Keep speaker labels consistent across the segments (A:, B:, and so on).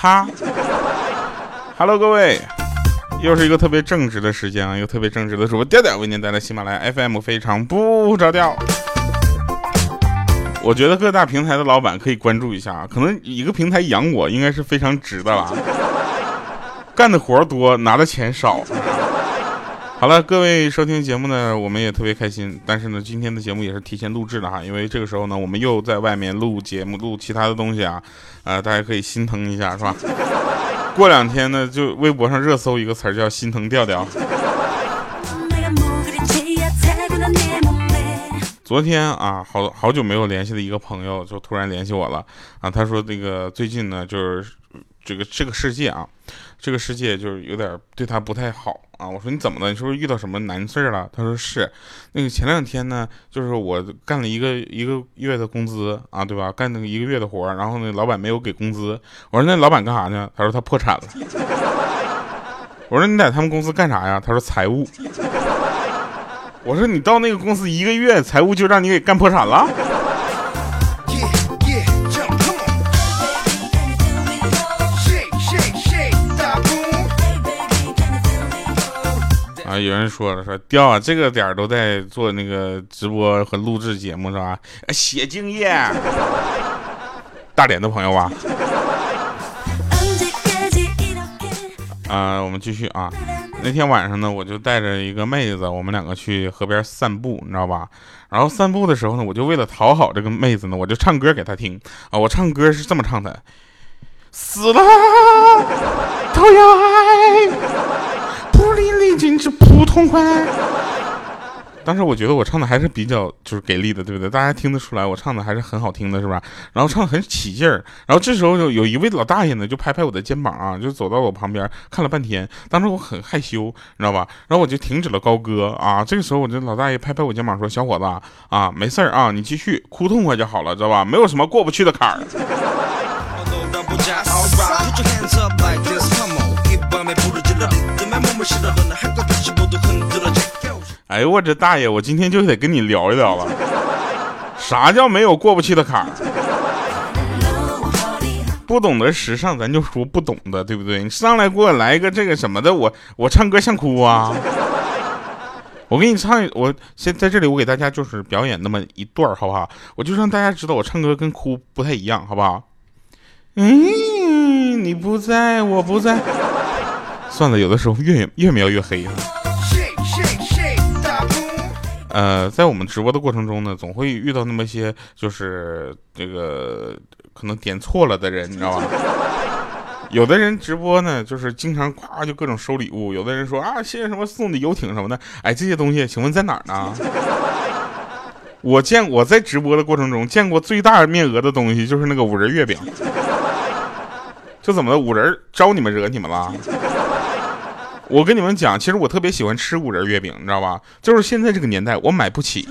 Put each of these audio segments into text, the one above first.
A: 哈，Hello，各位，又是一个特别正直的时间啊，一个特别正直的主播调调为您带来喜马拉雅 FM 非常不着调。我觉得各大平台的老板可以关注一下，可能一个平台养我应该是非常值的了，干的活多，拿的钱少。好了，各位收听节目呢，我们也特别开心。但是呢，今天的节目也是提前录制的哈，因为这个时候呢，我们又在外面录节目，录其他的东西啊，呃，大家可以心疼一下，是吧？过两天呢，就微博上热搜一个词儿叫“心疼调调”。昨天啊，好好久没有联系的一个朋友就突然联系我了啊，他说那个最近呢，就是这个这个世界啊。这个世界就是有点对他不太好啊！我说你怎么了？你是不是遇到什么难事了？他说是，那个前两天呢，就是我干了一个一个月的工资啊，对吧？干那个一个月的活，然后呢，老板没有给工资。我说那老板干啥呢？他说他破产了。我说你在他们公司干啥呀？他说财务。我说你到那个公司一个月，财务就让你给干破产了？有人说了，说调啊，这个点儿都在做那个直播和录制节目是吧？写经验，大连的朋友吧。啊，我们继续啊。那天晚上呢，我就带着一个妹子，我们两个去河边散步，你知道吧？然后散步的时候呢，我就为了讨好这个妹子呢，我就唱歌给她听啊。我唱歌是这么唱的：死了都要爱。不淋漓尽致，普通快。当时我觉得我唱的还是比较就是给力的，对不对？大家听得出来我唱的还是很好听的，是吧？然后唱的很起劲儿。然后这时候有有一位老大爷呢，就拍拍我的肩膀啊，就走到我旁边看了半天。当时我很害羞，你知道吧？然后我就停止了高歌啊。这个时候我这老大爷拍拍我肩膀说：“小伙子啊，没事儿啊，你继续哭痛快就好了，知道吧？没有什么过不去的坎儿。”哎呦我这大爷，我今天就得跟你聊一聊了。啥叫没有过不去的坎儿？不懂得时尚，咱就说不懂的，对不对？你上来给我来一个这个什么的，我我唱歌像哭啊！我给你唱，我先在这里，我给大家就是表演那么一段好不好？我就让大家知道我唱歌跟哭不太一样，好不好？嗯，你不在我不在。算了，有的时候越越描越黑。呃，在我们直播的过程中呢，总会遇到那么些就是这个可能点错了的人，你知道吧？有的人直播呢，就是经常夸就各种收礼物；有的人说啊，谢谢什么送的游艇什么的。哎，这些东西，请问在哪儿呢？我见我在直播的过程中见过最大面额的东西，就是那个五仁月饼。就怎么的，五仁招你们惹你们了？我跟你们讲，其实我特别喜欢吃五仁月饼，你知道吧？就是现在这个年代，我买不起。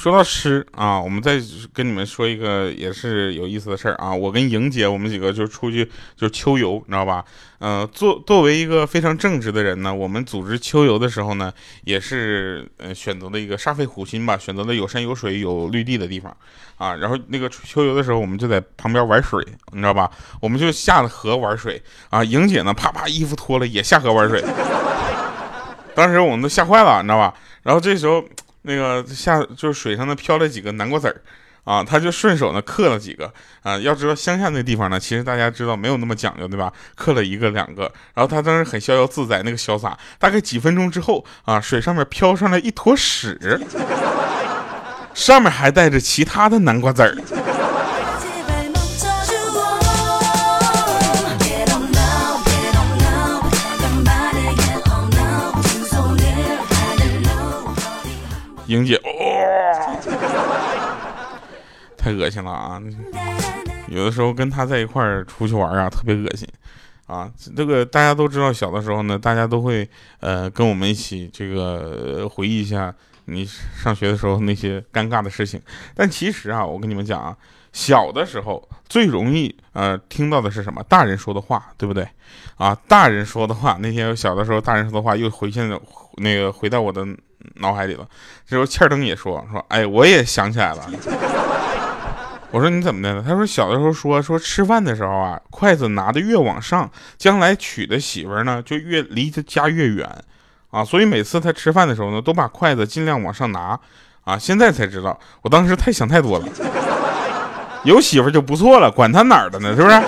A: 说到吃啊，我们再跟你们说一个也是有意思的事儿啊。我跟莹姐，我们几个就出去就秋游，你知道吧？嗯，作作为一个非常正直的人呢，我们组织秋游的时候呢，也是呃选择了一个煞费苦心吧，选择了有山有水有绿地的地方啊。然后那个秋游的时候，我们就在旁边玩水，你知道吧？我们就下了河玩水啊。莹姐呢，啪啪衣服脱了也下河玩水，当时我们都吓坏了，你知道吧？然后这时候。那个下就是水上呢飘了几个南瓜籽儿，啊，他就顺手呢刻了几个啊。要知道乡下那地方呢，其实大家知道没有那么讲究，对吧？刻了一个两个，然后他当时很逍遥自在，那个潇洒。大概几分钟之后啊，水上面飘上来一坨屎，上面还带着其他的南瓜籽儿。莹姐，哇，太恶心了啊！有的时候跟他在一块儿出去玩啊，特别恶心啊。这个大家都知道，小的时候呢，大家都会呃跟我们一起这个回忆一下你上学的时候那些尴尬的事情。但其实啊，我跟你们讲啊，小的时候最容易呃听到的是什么？大人说的话，对不对？啊，大人说的话，那天小的时候大人说的话又回现了那个回到我的。脑海里了。这时候欠灯也说说，哎，我也想起来了。我说你怎么的了？他说小的时候说说吃饭的时候啊，筷子拿的越往上，将来娶的媳妇呢就越离他家越远，啊，所以每次他吃饭的时候呢，都把筷子尽量往上拿，啊，现在才知道，我当时太想太多了，有媳妇就不错了，管他哪儿的呢，是不是？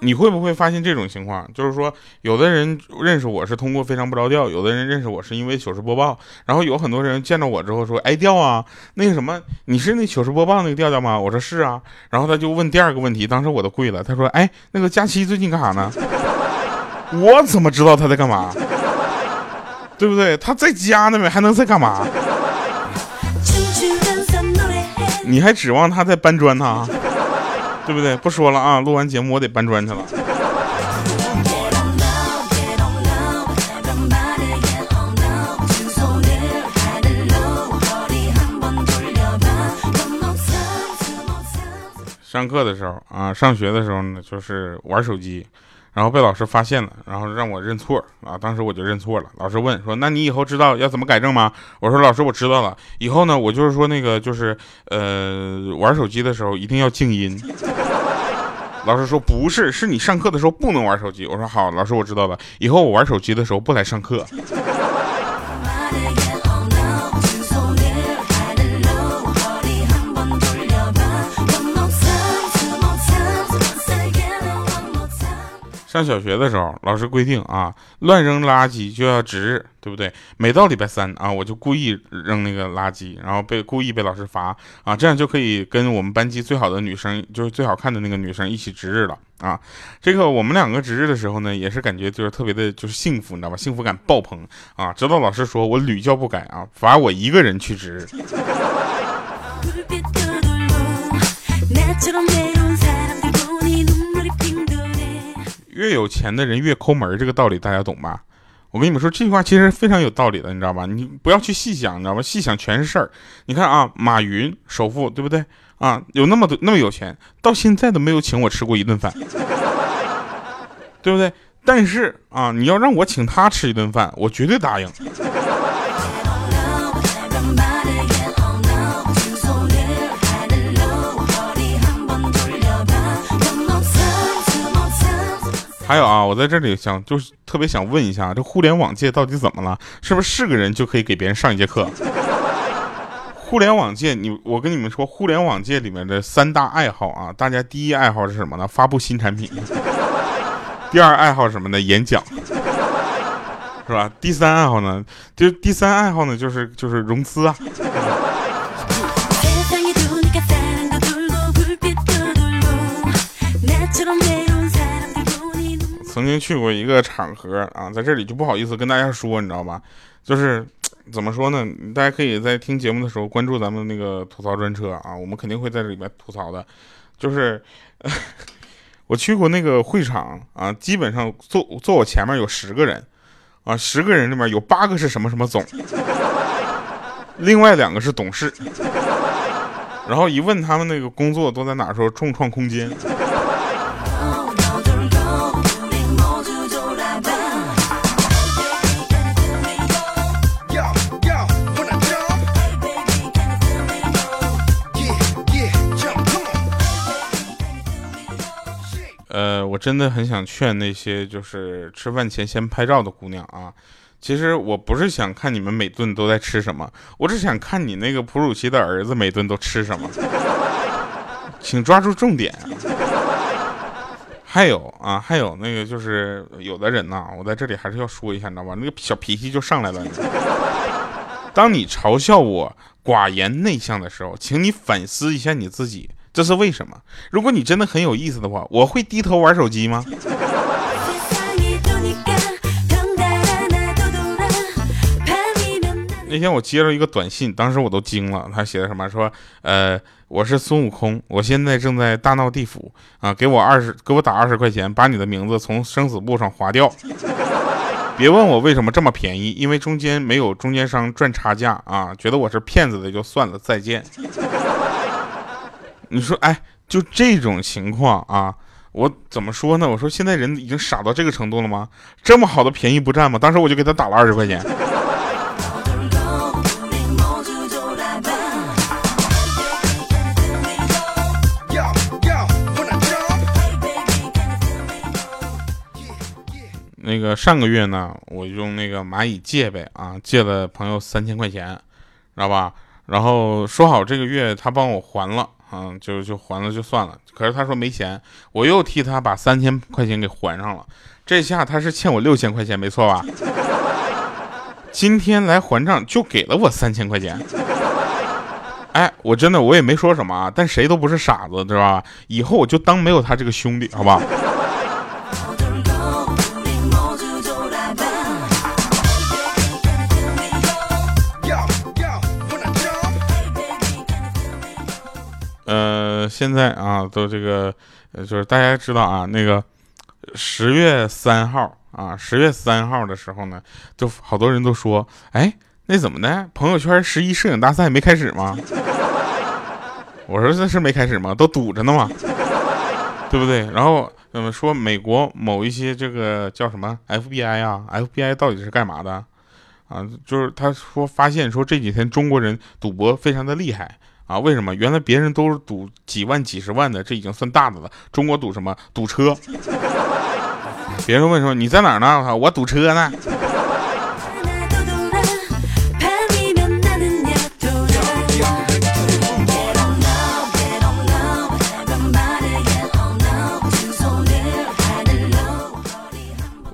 A: 你会不会发现这种情况？就是说，有的人认识我是通过非常不着调，有的人认识我是因为糗事播报，然后有很多人见到我之后说：“哎，调啊，那个什么，你是那糗事播报那个调调吗？”我说是啊，然后他就问第二个问题，当时我都跪了，他说：“哎，那个佳期最近干啥呢？”我怎么知道他在干嘛？对不对？他在家呢呗？还能在干嘛？你还指望他在搬砖呢？对不对？不说了啊！录完节目我得搬砖去了。上课的时候啊，上学的时候呢，就是玩手机。然后被老师发现了，然后让我认错啊！当时我就认错了。老师问说：“那你以后知道要怎么改正吗？”我说：“老师，我知道了。以后呢，我就是说那个就是呃，玩手机的时候一定要静音。”老师说：“不是，是你上课的时候不能玩手机。”我说：“好，老师，我知道了。以后我玩手机的时候不来上课。”上小学的时候，老师规定啊，乱扔垃圾就要值日，对不对？每到礼拜三啊，我就故意扔那个垃圾，然后被故意被老师罚啊，这样就可以跟我们班级最好的女生，就是最好看的那个女生一起值日了啊。这个我们两个值日的时候呢，也是感觉就是特别的，就是幸福，你知道吧？幸福感爆棚啊！直到老师说我屡教不改啊，罚我一个人去值日。越有钱的人越抠门，这个道理大家懂吧？我跟你们说，这句话其实非常有道理的，你知道吧？你不要去细想，你知道吧？细想全是事儿。你看啊，马云首富，对不对？啊，有那么多那么有钱，到现在都没有请我吃过一顿饭，对不对？但是啊，你要让我请他吃一顿饭，我绝对答应。还有啊，我在这里想，就是特别想问一下，这互联网界到底怎么了？是不是是个人就可以给别人上一节课？互联网界，你我跟你们说，互联网界里面的三大爱好啊，大家第一爱好是什么呢？发布新产品。第二爱好什么呢？演讲，是吧？第三爱好呢？就第三爱好呢，就是就是融资啊。曾经去过一个场合啊，在这里就不好意思跟大家说，你知道吧？就是 怎么说呢？大家可以在听节目的时候关注咱们那个吐槽专车啊，我们肯定会在这里面吐槽的。就是 我去过那个会场啊，基本上坐坐我前面有十个人啊，十个人里面有八个是什么什么总，另外两个是董事。然后一问他们那个工作都在哪，说众创空间。真的很想劝那些就是吃饭前先拍照的姑娘啊。其实我不是想看你们每顿都在吃什么，我只想看你那个哺乳期的儿子每顿都吃什么。请抓住重点。还有啊，还有那个就是有的人呐，我在这里还是要说一下，你知道吧？那个小脾气就上来了。当你嘲笑我寡言内向的时候，请你反思一下你自己。这是为什么？如果你真的很有意思的话，我会低头玩手机吗？那天我接了一个短信，当时我都惊了。他写的什么？说，呃，我是孙悟空，我现在正在大闹地府啊，给我二十，给我打二十块钱，把你的名字从生死簿上划掉。别问我为什么这么便宜，因为中间没有中间商赚差价啊。觉得我是骗子的就算了，再见。你说，哎，就这种情况啊，我怎么说呢？我说现在人已经傻到这个程度了吗？这么好的便宜不占吗？当时我就给他打了二十块钱。那个上个月呢，我用那个蚂蚁借呗啊，借了朋友三千块钱，知道吧？然后说好这个月他帮我还了。嗯，就就还了就算了。可是他说没钱，我又替他把三千块钱给还上了。这下他是欠我六千块钱，没错吧？今天来还账就给了我三千块钱。哎，我真的我也没说什么啊，但谁都不是傻子，对吧？以后我就当没有他这个兄弟，好吧？呃，现在啊，都这个，就是大家知道啊，那个十月三号啊，十月三号的时候呢，就好多人都说，哎，那怎么的？朋友圈十一摄影大赛没开始吗？我说这是没开始吗？都堵着呢嘛，对不对？然后嗯，说美国某一些这个叫什么 FBI 啊，FBI 到底是干嘛的？啊，就是他说发现说这几天中国人赌博非常的厉害。啊，为什么？原来别人都是赌几万、几十万的，这已经算大的了。中国赌什么？赌车。别人问说你在哪儿呢？我赌车呢。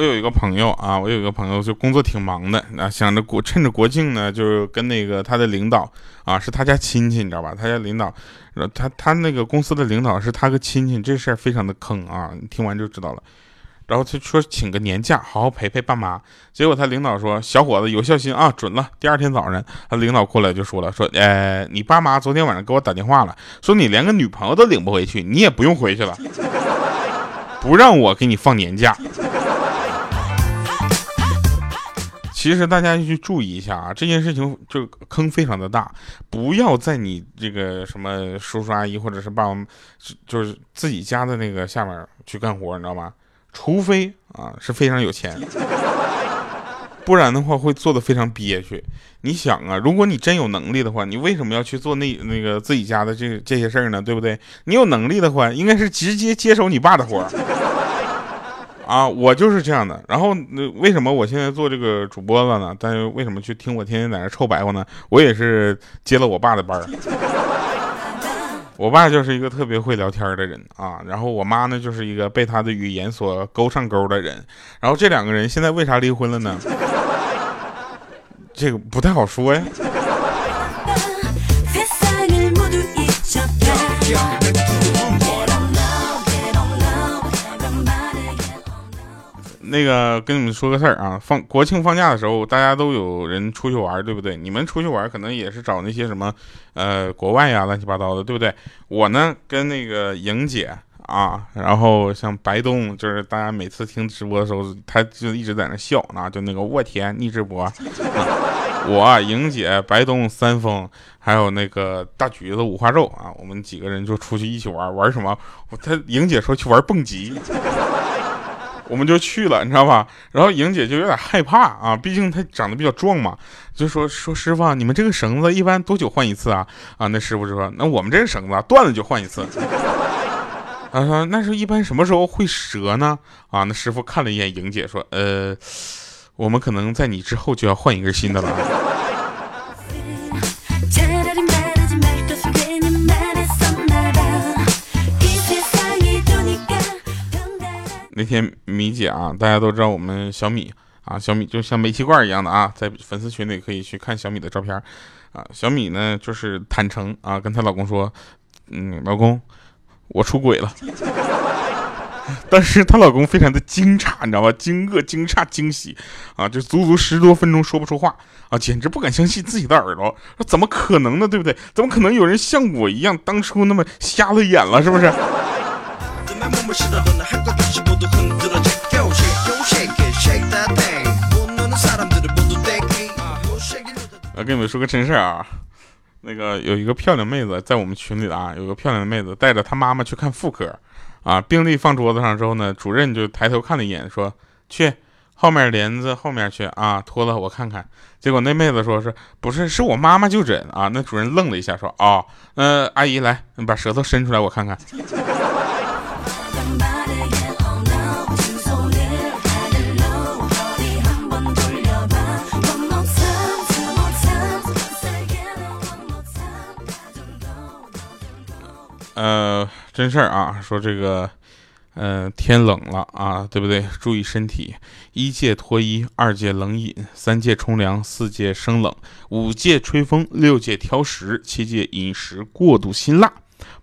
A: 我有一个朋友啊，我有一个朋友就工作挺忙的啊，想着国趁着国庆呢，就是跟那个他的领导啊，是他家亲戚，你知道吧？他家领导，他他那个公司的领导是他个亲戚，这事儿非常的坑啊！你听完就知道了。然后他说请个年假，好好陪陪爸妈。结果他领导说：“小伙子有孝心啊，准了。”第二天早上，他领导过来就说了：“说，呃，你爸妈昨天晚上给我打电话了，说你连个女朋友都领不回去，你也不用回去了，不让我给你放年假。”其实大家去注意一下啊，这件事情就坑非常的大，不要在你这个什么叔叔阿姨或者是爸爸，就是自己家的那个下面去干活，你知道吗？除非啊是非常有钱，不然的话会做的非常憋屈。你想啊，如果你真有能力的话，你为什么要去做那那个自己家的这这些事儿呢？对不对？你有能力的话，应该是直接接手你爸的活。啊，我就是这样的。然后，那为什么我现在做这个主播了呢？但是为什么去听我天天在那臭白话呢？我也是接了我爸的班儿。我爸就是一个特别会聊天的人啊。然后我妈呢，就是一个被他的语言所勾上钩的人。然后这两个人现在为啥离婚了呢？这个不太好说呀。那个跟你们说个事儿啊，放国庆放假的时候，大家都有人出去玩，对不对？你们出去玩可能也是找那些什么，呃，国外呀，乱七八糟的，对不对？我呢，跟那个莹姐啊，然后像白东，就是大家每次听直播的时候，他就一直在那笑啊，就那个我天逆直播，我莹姐、白东、三丰，还有那个大橘子、五花肉啊，我们几个人就出去一起玩，玩什么？他莹姐说去玩蹦极。我们就去了，你知道吧？然后莹姐就有点害怕啊，毕竟她长得比较壮嘛，就说说师傅，你们这个绳子一般多久换一次啊？啊，那师傅就说，那我们这个绳子断了就换一次。他说，那是一般什么时候会折呢？啊，那师傅看了一眼莹姐，说，呃，我们可能在你之后就要换一根新的了。那天米姐啊，大家都知道我们小米啊，小米就像煤气罐一样的啊，在粉丝群里可以去看小米的照片啊。小米呢就是坦诚啊，跟她老公说，嗯，老公，我出轨了。但是她老公非常的惊诧，你知道吧？惊愕、惊诧、惊喜啊，就足足十多分钟说不出话啊，简直不敢相信自己的耳朵，说怎么可能呢？对不对？怎么可能有人像我一样当初那么瞎了眼了？是不是？我跟你们说个真事儿啊，那个有一个漂亮妹子在我们群里啊，有个漂亮的妹子带着她妈妈去看妇科，
B: 啊，病历放桌子上之后呢，主任就抬头看了一眼，说去后面帘子后面去啊，脱了我看看。结果那妹子说是不是是我妈妈就诊啊？那主任愣了一下，说啊，呃，阿姨来，你把舌头伸出来我看看。呃，真事儿啊，说这个，呃，天冷了啊，对不对？注意身体。一戒脱衣，二戒冷饮，三戒冲凉，四戒生冷，五戒吹风，六戒挑食，七戒饮食过度辛辣，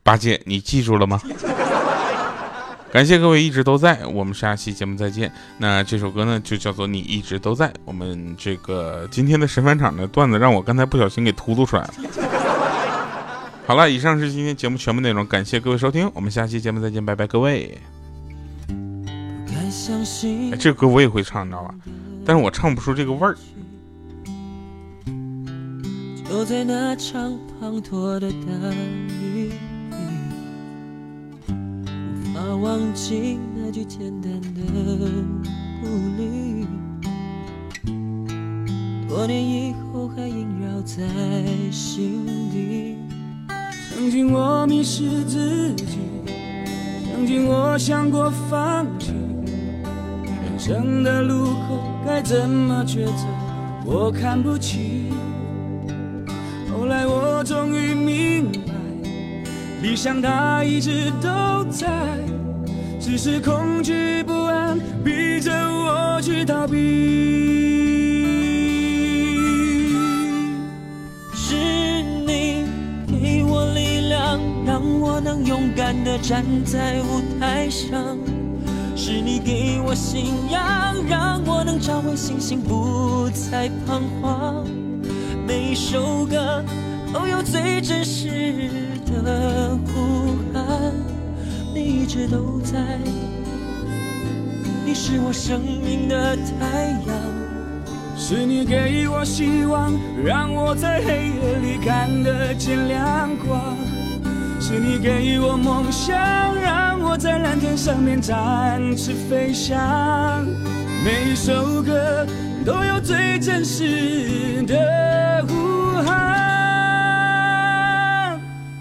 B: 八戒你记住了吗？感谢各位一直都在，我们下期节目再见。那这首歌呢，就叫做你一直都在。我们这个今天的神返场的段子，让我刚才不小心给秃噜出来了。好了，以上是今天节目全部内容，感谢各位收听，我们下期节目再见，拜拜，各位。哎，这歌我也会唱，你知道吧？但是我唱不出这个味儿。就在那场滂沱的大雨无法忘记那句简单的鼓励，多年以后还萦绕在心底。曾经我迷失自己，曾经我想过放弃，人生的路口该怎么抉择，我看不清。后来我终于明白，理想它一直都在，只是恐惧不安逼着我去逃避。勇敢地站在舞台上，是你给我信仰，让我能找回信心，不再彷徨。每一首歌都有最真实的呼喊，你一直都在，你是我生命的太阳，是你给我希望，让我在黑夜里看得见亮光。是你给我梦想，让我在蓝天上面展翅飞翔。每一首歌都有最真实的呼喊。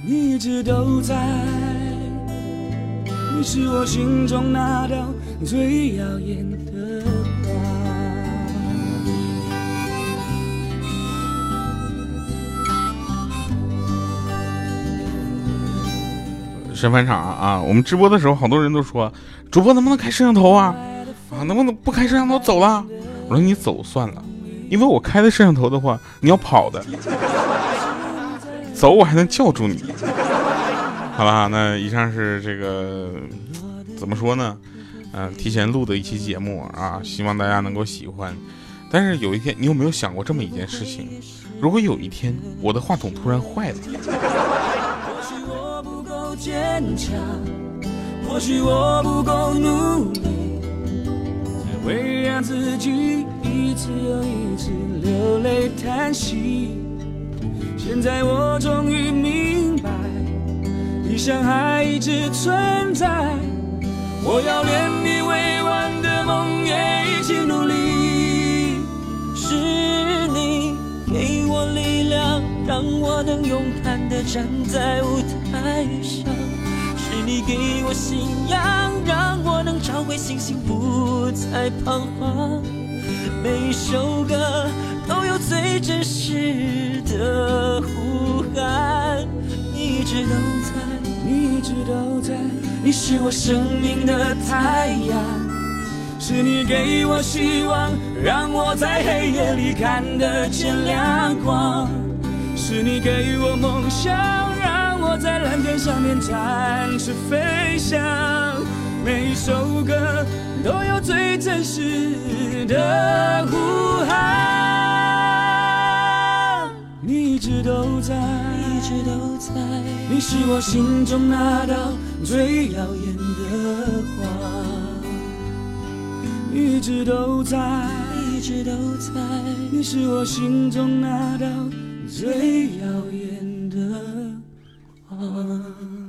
B: 你一直都在，你是我心中那道最耀眼神返场啊！我们直播的时候，好多人都说，主播能不能开摄像头啊？啊，能不能不开摄像头走了？我说你走算了，因为我开的摄像头的话，你要跑的，走我还能叫住你。好了，那以上是这个怎么说呢？嗯，提前录的一期节目啊，希望大家能够喜欢。但是有一天，你有没有想过这么一件事情？如果有一天我的话筒突然坏了？坚强，或许我不够努力，才会让自己一次又一次流泪叹息。现在我终于明白，理想还一直存在，我要连你未完的梦也一起努力。是你给我力量，让我能勇敢地站在舞台上。是你给我信仰，让我能找回信心，不再彷徨。每一首歌都有最真实的呼喊。你一直都在，你一直都在，你是我生命的太阳，是你给我希望，让我在黑夜里看得见亮光，是你给我梦想。在蓝天上面展翅飞翔，每一首歌都有最真实的呼喊。你一直都在，一直都在，你是我心中那道最耀眼的光。一直都在，一直都在，你是我心中那道最耀眼的。啊。